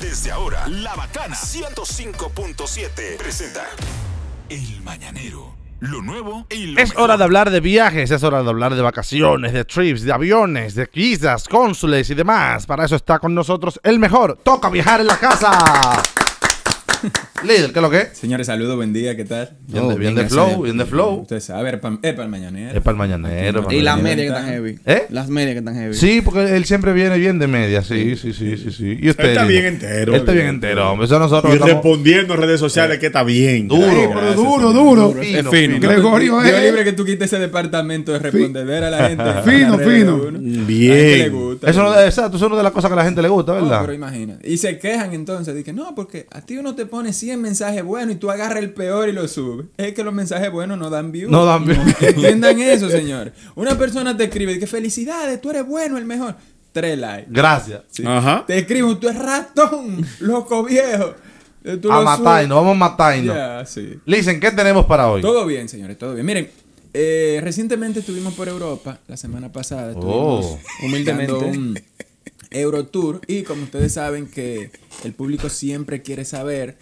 Desde ahora, La Bacana 105.7 presenta El Mañanero. Lo nuevo y lo Es mejor. hora de hablar de viajes, es hora de hablar de vacaciones, de trips, de aviones, de visas, cónsules y demás. Para eso está con nosotros el mejor. Toca viajar en la casa. Líder, ¿qué es lo que es? Señores, saludos, buen día, ¿qué tal? Bien de- bien de excelente. flow, bien de flow. Usted sabe, es para el mañanero. Es para el mañanero. Y las medias que están heavy. ¿Eh? Las medias que están heavy. Sí, porque él siempre viene bien de media, sí, sí, sí, sí, sí. Y usted, Él está bien entero. Él está bien entero, hombre. Eso nosotros Y estamos respondiendo en redes sociales que está bien. duro. Ay, pero duro, duro. Es fino. Gregorio Dios es- libre que tú quites ese departamento de responder a la gente. Fino, fino. Bien. Eso no, exacto, eso es una de las cosas que a la gente le gusta, ¿verdad? pero imagínate. Y se quejan entonces. Dicen, no, porque a ti uno te pone 100 mensajes buenos y tú agarras el peor y lo subes. Es que los mensajes buenos no dan views. No dan views. Entiendan eso, señores. Una persona te escribe, que felicidades, tú eres bueno, el mejor. Tres likes. Gracias. Sí. Ajá. Te escribo, tú eres ratón, loco viejo. Eh, tú A lo matarnos, vamos a matarnos. Ya, sí. Listen, ¿qué tenemos para hoy? Todo bien, señores, todo bien. Miren, eh, recientemente estuvimos por Europa, la semana pasada. Oh. Estuvimos humildemente un Eurotour. Y como ustedes saben que el público siempre quiere saber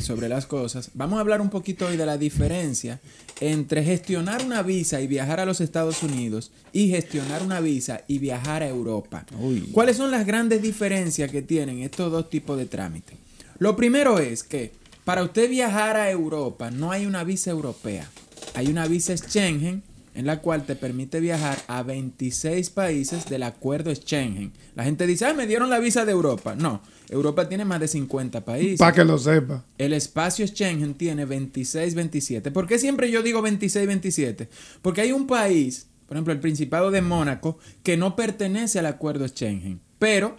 sobre las cosas, vamos a hablar un poquito hoy de la diferencia entre gestionar una visa y viajar a los Estados Unidos y gestionar una visa y viajar a Europa. ¿Cuáles son las grandes diferencias que tienen estos dos tipos de trámites? Lo primero es que para usted viajar a Europa no hay una visa europea. Hay una visa Schengen en la cual te permite viajar a 26 países del acuerdo Schengen. La gente dice, ah, me dieron la visa de Europa. No, Europa tiene más de 50 países. Para que lo sepa. El espacio Schengen tiene 26-27. ¿Por qué siempre yo digo 26-27? Porque hay un país, por ejemplo el Principado de Mónaco, que no pertenece al acuerdo Schengen. Pero,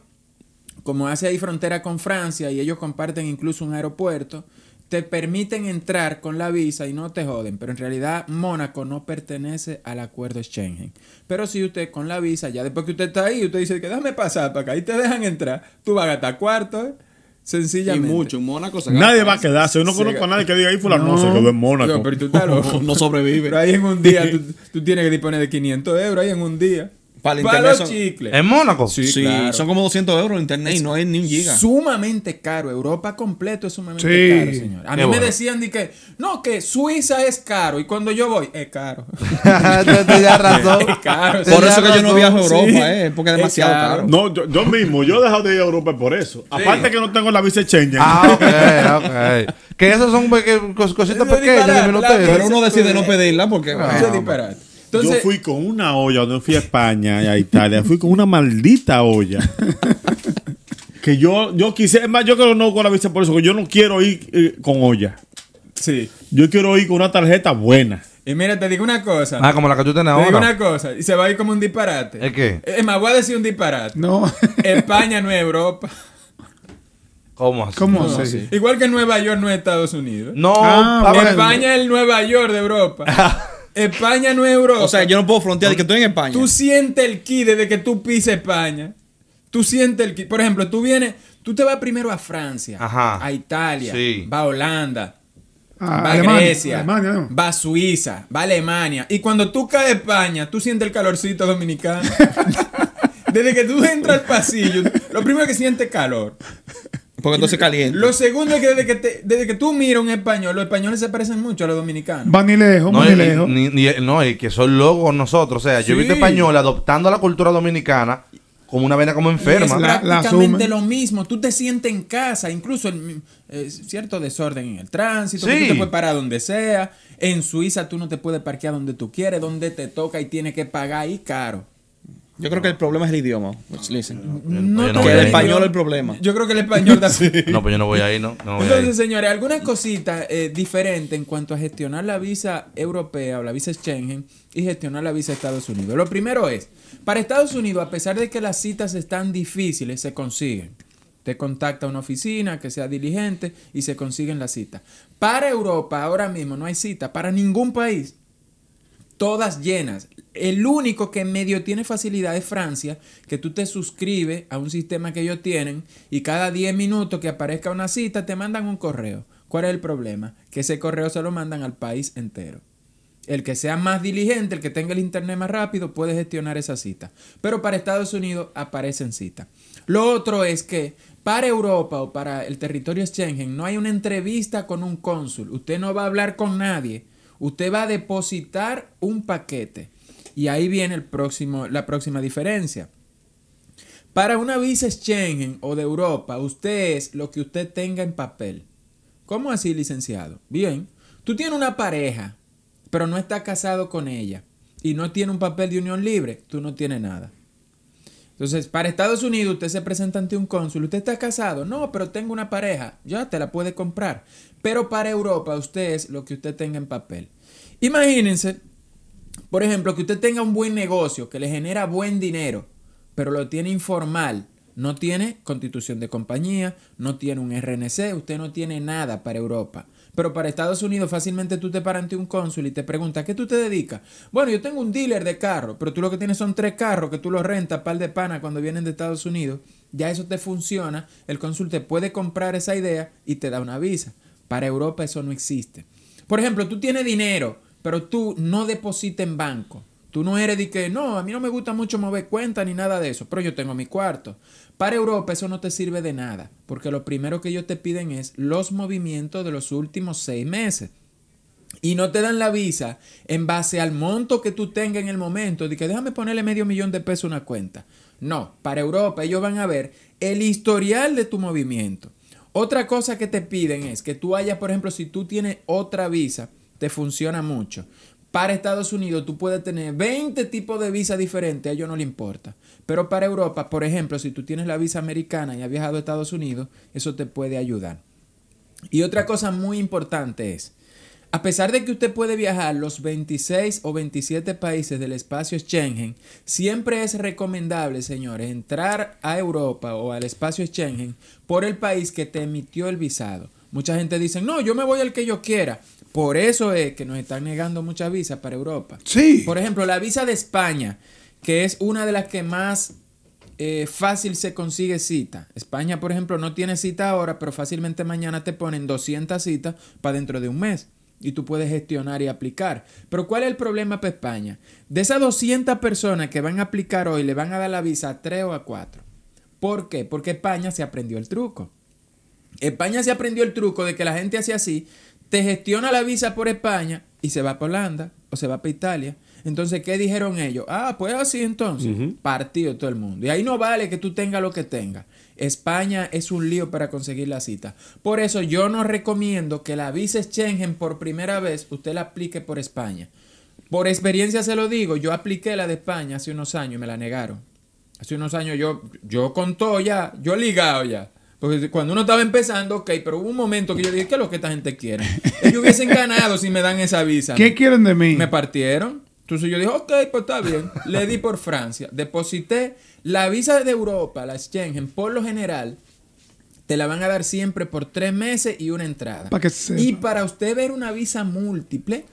como hace ahí frontera con Francia y ellos comparten incluso un aeropuerto, te permiten entrar con la visa y no te joden. Pero en realidad Mónaco no pertenece al acuerdo Schengen. Pero si usted con la visa, ya después que usted está ahí, usted dice que déjame pasar para acá y te dejan entrar, tú vas a gastar cuarto, ¿eh? Y Sencillamente. mucho. En Mónaco se Nadie va a quedarse. Yo no conozco a nadie que diga ahí fulano no. se quedó en Mónaco. No, pero tú estás loco. No sobrevive. Pero ahí en un día tú, tú tienes que disponer de 500 euros ahí en un día. Para el Para internet los son- chicles. ¿En Mónaco? Sí, Sí, claro. son como 200 euros en internet y no hay ni un giga. Sumamente caro. Europa completo es sumamente Sí. caro, señor. A mí me decían de que, no, que Suiza es caro. Y cuando yo voy, es caro. Razón. es caro. Por eso que yo no viajo a Europa, Sí. eh, porque es demasiado Es caro. caro. No, yo, yo mismo, yo he dejado de ir a Europa por eso. Aparte que no tengo la visa Schengen. Ah, ok, ok. Que esos son cositas es pequeñas, Pero uno decide no pedirla porque. Eso es yo fui con una olla cuando fui a España y a Italia. Fui con una maldita olla. que yo, yo quise, es más, yo creo que no con la visa por eso, que yo no quiero ir eh, con olla. sí. Yo quiero ir con una tarjeta buena. Y mira, te digo una cosa. Ah, como la que tú tienes te digo ahora. una cosa. Y se va a ir como un disparate. ¿El qué? Es más, voy a decir un disparate. No. España no es Europa. ¿Cómo así? ¿Cómo No, así? Igual que Nueva York no es Estados Unidos. No, Ah. España es el Nueva York de Europa. España no es Europa. O sea, yo no puedo frontear de que estoy en España. Tú sientes el ki desde que tú pisas España. Tú sientes el ki. Por ejemplo, tú vienes, tú te vas primero a Francia, Ajá. a Italia, Sí. va a Holanda, Ah, va a Alemania, Grecia, Alemania, ¿no? va a Suiza, va a Alemania. Y cuando tú caes a España, tú sientes el calorcito dominicano. desde que tú entras al pasillo, lo primero que sientes es calor. Porque entonces caliente. Lo segundo es que desde que, te- desde que tú miras un español, los españoles se parecen mucho a los dominicanos. Va ni lejos, No, va ni y- lejos. ni- ni- no, y que son locos nosotros. O sea, yo he visto Sí. españoles adoptando la cultura dominicana como una vena como Y enferma. Es la prácticamente lo mismo. Tú te sientes en casa, incluso el, eh, cierto desorden en el tránsito. Sí. Tú te puedes parar donde sea. En Suiza tú no te puedes parquear donde tú quieres, donde te toca y tienes que pagar ahí caro. Yo creo que el problema es el idioma. Listen. No no que el español es el problema. Yo creo que el español también. No, pues yo no voy ahí, ¿no? no voy ahí. Entonces, señores, algunas cositas eh, diferentes en cuanto a gestionar la visa europea o la visa Schengen y gestionar la visa Estados Unidos. Lo primero es, para Estados Unidos, a pesar de que las citas están difíciles, se consiguen. Te contacta una oficina que sea diligente y se consiguen las citas. Para Europa, ahora mismo no hay cita, para ningún país. Todas llenas. El único que medio tiene facilidad es Francia, que tú te suscribes a un sistema que ellos tienen y cada 10 minutos que aparezca una cita te mandan un correo. ¿Cuál es el problema? Que ese correo se lo mandan al país entero. El que sea más diligente, el que tenga el internet más rápido, puede gestionar esa cita. Pero para Estados Unidos aparecen citas. Lo otro es que Para Europa o para el territorio Schengen no hay una entrevista con un cónsul. Usted no va a hablar con nadie. Usted va a depositar un paquete. Y ahí viene el próximo, la próxima diferencia. Para una visa Schengen o de Europa, usted es lo que usted tenga en papel. ¿Cómo así, licenciado? Bien, tú tienes una pareja, pero no estás casado con ella y no tiene un papel de unión libre, tú no tienes nada. Entonces, para Estados Unidos, usted se presenta ante un cónsul. ¿Usted está casado? No, pero tengo una pareja. Ya te la puede comprar. Pero para Europa, usted es lo que usted tenga en papel. Imagínense, por ejemplo, que usted tenga un buen negocio que le genera buen dinero, pero lo tiene informal. No tiene constitución de compañía, no tiene un RNC, usted no tiene nada para Europa. Pero para Estados Unidos fácilmente tú te paras ante un cónsul y te preguntas, ¿a qué tú te dedicas? Bueno, yo tengo un dealer de carros, pero tú lo que tienes son tres carros que tú los rentas, par de pana cuando vienen de Estados Unidos. Ya eso te funciona, el cónsul te puede comprar esa idea y te da una visa. Para Europa eso no existe. Por ejemplo, tú tienes dinero, pero tú no depositas en banco. Tú no eres de que, no, a mí no me gusta mucho mover cuentas ni nada de eso, pero yo tengo mi cuarto. Para Europa eso no te sirve de nada, porque lo primero que ellos te piden es los movimientos de los últimos seis meses. Y no te dan la visa en base al monto que tú tengas en el momento, de que déjame ponerle medio millón de pesos a una cuenta. No, para Europa ellos van a ver el historial de tu movimiento. Otra cosa que te piden es que tú hayas, por ejemplo, si tú tienes otra visa, te funciona mucho para Estados Unidos tú puedes tener 20 tipos de visa diferentes, a ellos no le importa. Pero para Europa, por ejemplo, si tú tienes la visa americana y has viajado a Estados Unidos, eso te puede ayudar. Y otra cosa muy importante es, a pesar de que usted puede viajar los 26 o 27 países del espacio Schengen, siempre es recomendable, señores, entrar a Europa o al espacio Schengen por el país que te emitió el visado. Mucha gente dice, no, yo me voy al que yo quiera. Por eso es que nos están negando muchas visas para Europa. Sí. Por ejemplo, la visa de España, que es una de las que más eh, fácil se consigue cita. España, por ejemplo, no tiene cita ahora, pero fácilmente mañana te ponen 200 citas para dentro de un mes. Y tú puedes gestionar y aplicar. Pero ¿cuál es el problema para España? De esas 200 personas que van a aplicar hoy, le van a dar la visa a 3 o a 4. ¿Por qué? Porque España se aprendió el truco. España se aprendió el truco de que la gente hace así te gestiona la visa por España y se va para Holanda o se va para Italia. Entonces, ¿qué dijeron ellos? Ah, pues así entonces. Partido todo el mundo. Y ahí no vale que tú tengas lo que tengas. España es un lío para conseguir la cita. Por eso yo no recomiendo que la visa Schengen por primera vez usted la aplique por España. Por experiencia se lo digo, yo apliqué la de España hace unos años y me la negaron. Hace unos años yo, yo contó ya, yo ligado ya. Porque cuando uno estaba empezando, ok, pero hubo un momento que yo dije, ¿qué es lo que esta gente quiere? Ellos hubiesen ganado si me dan esa visa. ¿Qué quieren de mí? Me partieron. Entonces yo dije, ok, pues está bien. Le di por Francia. Deposité la visa de Europa, la Schengen, por lo general, te la van a dar siempre por tres meses y una entrada. Para que sepa. y para usted ver una visa múltiple,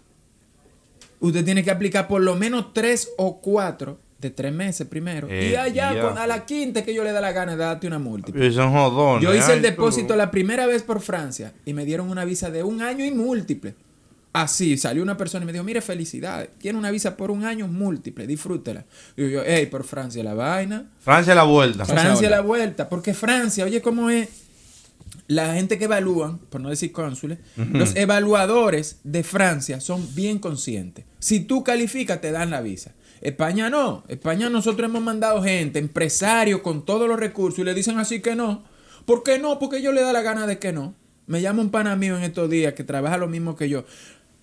usted tiene que aplicar por lo menos tres o cuatro de tres meses primero. Eh, y allá, ya. con- a la quinta que yo le da la gana de darte una múltiple. Y son jodones. Yo hice el depósito pero- la primera vez por Francia y me dieron una visa de un año y múltiple. Así, salió una persona y me dijo, mire, felicidades, tiene una visa por un año múltiple, disfrútela. Y yo, hey, por Francia la vaina. Francia la vuelta. Francia la vuelta, porque Francia, oye, ¿cómo es? La gente que evalúan, por no decir cónsules, los evaluadores de Francia son bien conscientes. Si tú calificas, te dan la visa. España no. España nosotros hemos mandado gente, empresarios con todos los recursos y le dicen así que no. ¿Por qué no? Porque ellos le da la gana de que no. Me llama un pana mío en estos días que trabaja lo mismo que yo.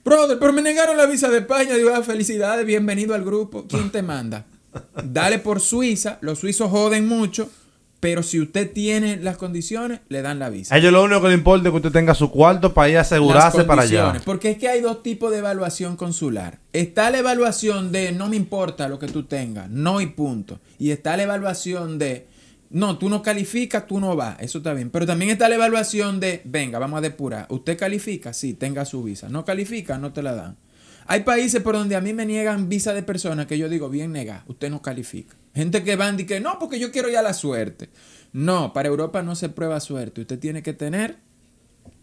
Brother, pero me negaron la visa de España. Digo, ah, felicidades, bienvenido al grupo. ¿Quién te manda? Dale por Suiza. Los suizos joden mucho. Pero si usted tiene las condiciones, le dan la visa. A ellos lo único que le importa es que usted tenga su cuarto para ir a asegurarse Las para allá. Porque es que hay dos tipos de evaluación consular. Está la evaluación de no me importa lo que tú tengas, no y punto. Y está la evaluación de no, tú no calificas, tú no vas. Eso está bien. Pero también está la evaluación de venga, vamos a depurar. ¿Usted califica? Sí, tenga su visa. No califica, no te la dan. Hay países por donde a mí me niegan visa de personas que yo digo, bien negada, usted no califica. Gente que van y que no, porque yo quiero ya la suerte. No, para Europa no se prueba suerte. Usted tiene que tener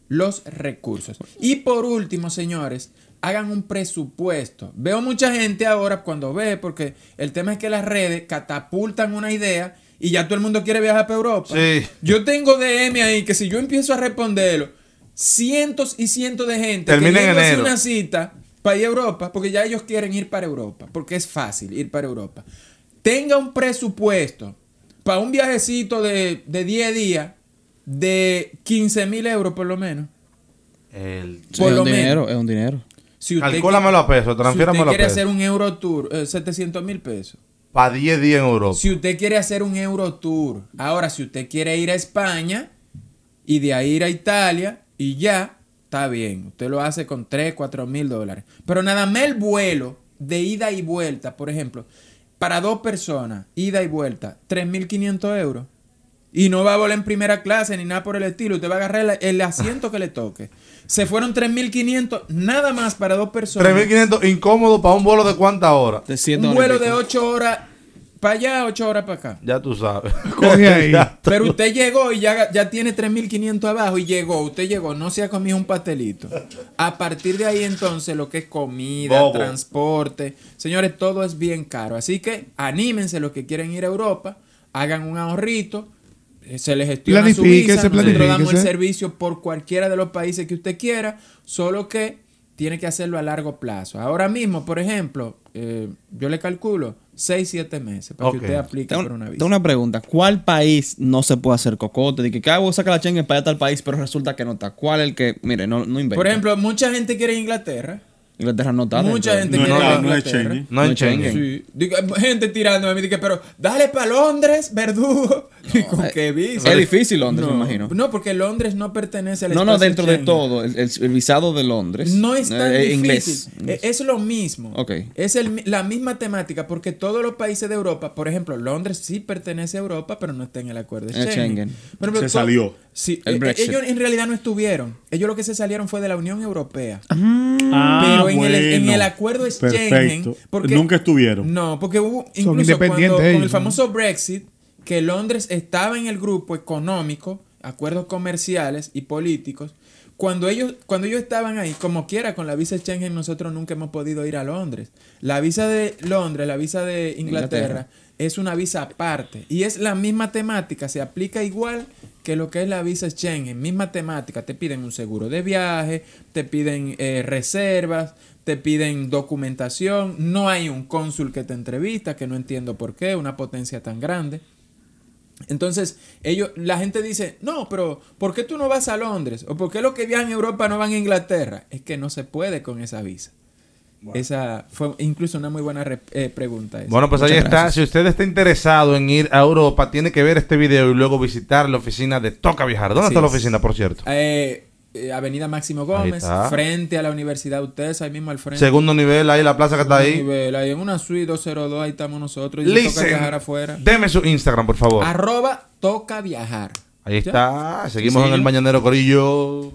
los recursos. Y por último, señores, hagan un presupuesto. Veo mucha gente ahora cuando ve, porque el tema es que las redes catapultan una idea y ya todo el mundo quiere viajar para Europa. Sí. Yo tengo DM ahí que si yo empiezo a responderlo, cientos y cientos de gente Termina en enero. una cita para ir a Europa, porque ya ellos quieren ir para Europa, porque es fácil ir para Europa. Tenga un presupuesto para un viajecito de, de 10 días de 15 mil euros por lo menos. El... Por es lo un dinero, es un dinero. Si usted, Calcúlamelo a peso, si usted a quiere peso. hacer un Eurotour, eh, 700 mil pesos. Para 10 días en Europa. Si usted quiere hacer un Eurotour, ahora si usted quiere ir a España y de ahí ir a Italia y ya, está bien. Usted lo hace con 3, 4 mil dólares. Pero nada más el vuelo de ida y vuelta, por ejemplo, para dos personas, ida y vuelta, 3.500 euros. Y no va a volar en primera clase ni nada por el estilo. Usted va a agarrar el, el asiento que le toque. Se fueron 3.500 nada más para dos personas. 3.500 incómodo para un vuelo de cuántas horas. De 100 Un vuelo de pico. 8 horas para allá, 8 horas para acá. Ya tú sabes. Coge ahí. Pero usted llegó y ya, ya tiene 3.500 abajo y llegó, usted llegó, no se ha comido un pastelito. A partir de ahí entonces lo que es comida, Bobo. transporte, señores, todo es bien caro. Así que anímense los que quieren ir a Europa, hagan un ahorrito, eh, se les gestiona su visa, nosotros damos el servicio por cualquiera de los países que usted quiera, solo que tiene que hacerlo a largo plazo. Ahora mismo, por ejemplo, eh, yo le calculo 6, 7 meses para Ok. que usted aplique Tengo, por una visa. tengo una pregunta. ¿Cuál país no se puede hacer cocote? De que cada vez saca la chenga para allá tal país, pero resulta que no está. ¿Cuál es el que, mire, no, no inventa? Por ejemplo, mucha gente quiere ir a Inglaterra. Inglaterra no está. Mucha gente No, quiere no, no es. Schengen. No en No Schengen. Sí. Digo, gente tirándome a mí, dije, pero dale para Londres, verdugo. ¿Y con qué visa? Es difícil Londres, no, me imagino. No, porque Londres no pertenece al No, no, dentro de Schengen. todo. El, el- visado de Londres. No es tan eh, difícil. Inglés. Eh, Es lo mismo. Ok. Es el- la misma temática porque todos los países de Europa, por ejemplo, Londres sí pertenece a Europa, pero no está en el acuerdo de El Schengen. Schengen. Por ejemplo, Se salió. Sí, El eh, Brexit. ellos en realidad no estuvieron. Ellos lo que se salieron fue de la Unión Europea. Ah, Pero en, el, en bueno. el acuerdo Schengen. Perfecto. Porque, Nunca estuvieron. No, porque hubo Son incluso independientes cuando, con el famoso Brexit, que Londres estaba en el grupo económico, acuerdos comerciales y políticos. Cuando ellos, cuando ellos estaban ahí, como quiera, con la visa Schengen, nosotros nunca hemos podido ir a Londres. La visa de Londres, la visa de Inglaterra, Inglaterra. es una visa aparte. Y es la misma temática, se aplica igual que lo que es la visa Schengen. Misma temática, te piden un seguro de viaje, te piden eh, reservas, te piden documentación. No hay un cónsul que te entrevista, que no entiendo por qué, una potencia tan grande. Entonces, ellos, la gente dice, no, pero ¿por qué tú no vas a Londres? ¿O por qué los que viajan a Europa no van a Inglaterra? Es que no se puede con esa visa. Esa fue incluso una muy buena eh, pregunta. esa. Bueno, pues ahí está. gracias. Si usted está interesado en ir a Europa, tiene que ver este video y luego visitar la oficina de Toca Viajar. ¿Dónde está la oficina, por cierto? Eh, eh, Avenida Máximo Gómez, frente a la Universidad Ustedes, ahí mismo al frente. Segundo nivel, ahí la plaza que está Segundo ahí. nivel, ahí en una suite 202, ahí estamos nosotros. Y nos toca viajar afuera. Listen, deme su Instagram, por favor. Arroba toca viajar. Ahí ¿Ya? está. Seguimos en el Mañanero Corillo.